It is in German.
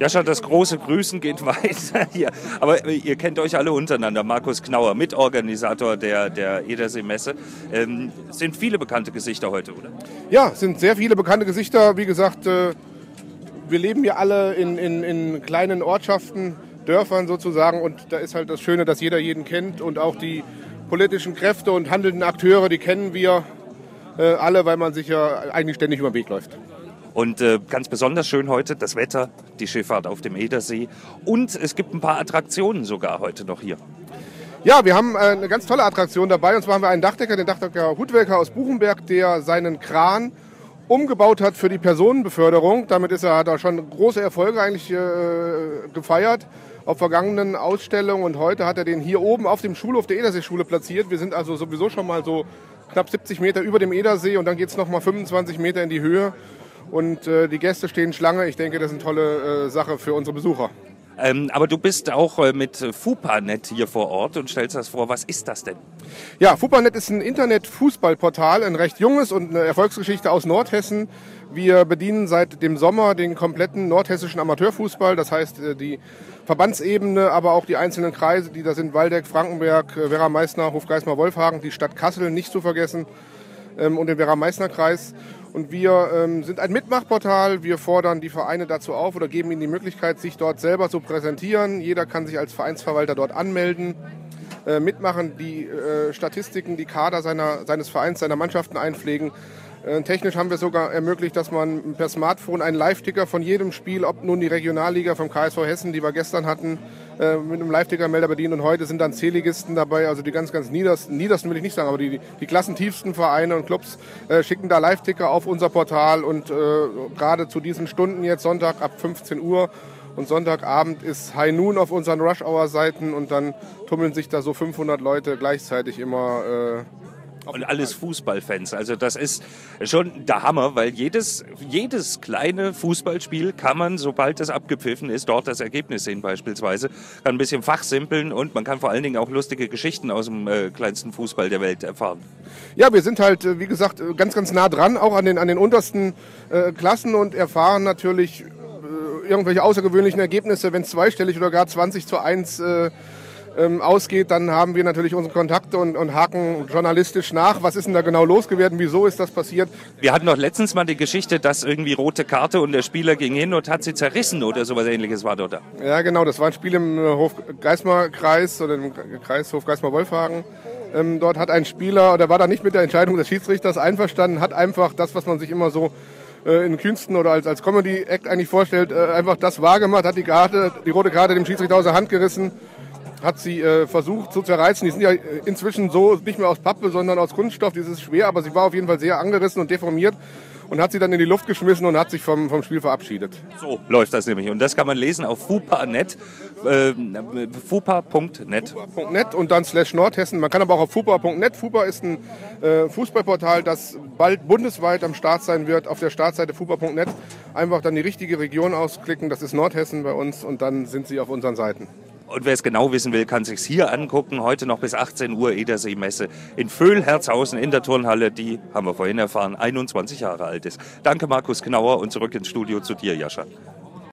Jascha, das große Grüßen geht weiter hier. Aber ihr kennt euch alle untereinander. Markus Knauer, Mitorganisator der, der Edersee-Messe. Ähm, sind viele bekannte Gesichter heute, oder? Ja, sind sehr viele bekannte Gesichter. Wie gesagt, äh, wir leben hier alle in, in, in kleinen Ortschaften, Dörfern sozusagen. Und da ist halt das Schöne, dass jeder jeden kennt. Und auch die politischen Kräfte und handelnden Akteure, die kennen wir äh, alle, weil man sich ja eigentlich ständig über den Weg läuft. Und äh, ganz besonders schön heute das Wetter, die Schifffahrt auf dem Edersee. Und es gibt ein paar Attraktionen sogar heute noch hier. Ja, wir haben äh, eine ganz tolle Attraktion dabei. Und zwar haben wir einen Dachdecker, den Dachdecker Hutwelker aus Buchenberg, der seinen Kran umgebaut hat für die Personenbeförderung. Damit ist er, hat er schon große Erfolge eigentlich äh, gefeiert auf vergangenen Ausstellungen. Und heute hat er den hier oben auf dem Schulhof der Edersee-Schule platziert. Wir sind also sowieso schon mal so knapp 70 Meter über dem Edersee und dann geht es nochmal 25 Meter in die Höhe und äh, die Gäste stehen Schlange. Ich denke, das ist eine tolle äh, Sache für unsere Besucher. Ähm, aber du bist auch äh, mit FUPANet hier vor Ort und stellst das vor. Was ist das denn? Ja, FUPANet ist ein Internet-Fußballportal, ein recht junges und eine Erfolgsgeschichte aus Nordhessen. Wir bedienen seit dem Sommer den kompletten nordhessischen Amateurfußball, das heißt äh, die Verbandsebene, aber auch die einzelnen Kreise, die da sind, Waldeck, Frankenberg, äh, Werra Meißner, Hofgeismar, Wolfhagen, die Stadt Kassel nicht zu vergessen ähm, und den Werra Meißner Kreis. Und wir ähm, sind ein Mitmachportal. Wir fordern die Vereine dazu auf oder geben ihnen die Möglichkeit, sich dort selber zu präsentieren. Jeder kann sich als Vereinsverwalter dort anmelden, äh, mitmachen, die äh, Statistiken, die Kader seiner, seines Vereins, seiner Mannschaften einpflegen. Äh, technisch haben wir sogar ermöglicht, dass man per Smartphone einen Live-Ticker von jedem Spiel, ob nun die Regionalliga vom KSV Hessen, die wir gestern hatten, äh, mit einem Live-Ticker-Melder bedienen. Und heute sind dann Zähligisten dabei, also die ganz, ganz niedersten, niedersten will ich nicht sagen, aber die, die klassentiefsten Vereine und Clubs äh, schicken da Live-Ticker auf unser Portal. Und äh, gerade zu diesen Stunden jetzt, Sonntag ab 15 Uhr, und Sonntagabend ist High Noon auf unseren Rush-Hour-Seiten und dann tummeln sich da so 500 Leute gleichzeitig immer äh, und alles Fußballfans. Also das ist schon der Hammer, weil jedes, jedes kleine Fußballspiel kann man, sobald das abgepfiffen ist, dort das Ergebnis sehen beispielsweise. Kann ein bisschen fachsimpeln und man kann vor allen Dingen auch lustige Geschichten aus dem äh, kleinsten Fußball der Welt erfahren. Ja, wir sind halt, äh, wie gesagt, äh, ganz, ganz nah dran, auch an den, an den untersten äh, Klassen und erfahren natürlich äh, irgendwelche außergewöhnlichen Ergebnisse, wenn es zweistellig oder gar 20 zu 1 äh, ähm, ausgeht, dann haben wir natürlich unsere Kontakte und, und haken journalistisch nach. Was ist denn da genau losgeworden? Wieso ist das passiert? Wir hatten doch letztens mal die Geschichte, dass irgendwie rote Karte und der Spieler ging hin und hat sie zerrissen oder sowas ähnliches war dort da. Ja, genau. Das war ein Spiel im äh, Hof-Geismar-Kreis oder im Kreis Hof-Geismar-Wolfhagen. Ähm, dort hat ein Spieler, der war da nicht mit der Entscheidung des Schiedsrichters einverstanden, hat einfach das, was man sich immer so äh, in Künsten oder als, als Comedy-Act eigentlich vorstellt, äh, einfach das wahrgemacht, hat die, Karte, die rote Karte dem Schiedsrichter aus der Hand gerissen hat sie äh, versucht zu zerreißen. Die sind ja äh, inzwischen so nicht mehr aus Pappe, sondern aus Kunststoff. Das ist schwer, aber sie war auf jeden Fall sehr angerissen und deformiert und hat sie dann in die Luft geschmissen und hat sich vom, vom Spiel verabschiedet. So läuft das nämlich. Und das kann man lesen auf fupa.net. Äh, fupa.net. Fupa.net und dann slash Nordhessen. Man kann aber auch auf fupa.net. Fupa ist ein äh, Fußballportal, das bald bundesweit am Start sein wird. Auf der Startseite fupa.net einfach dann die richtige Region ausklicken. Das ist Nordhessen bei uns und dann sind sie auf unseren Seiten. Und wer es genau wissen will, kann sich hier angucken. Heute noch bis 18 Uhr Edersee-Messe in Vöhl-Herzhausen in der Turnhalle, die, haben wir vorhin erfahren, 21 Jahre alt ist. Danke Markus Knauer und zurück ins Studio zu dir, Jascha.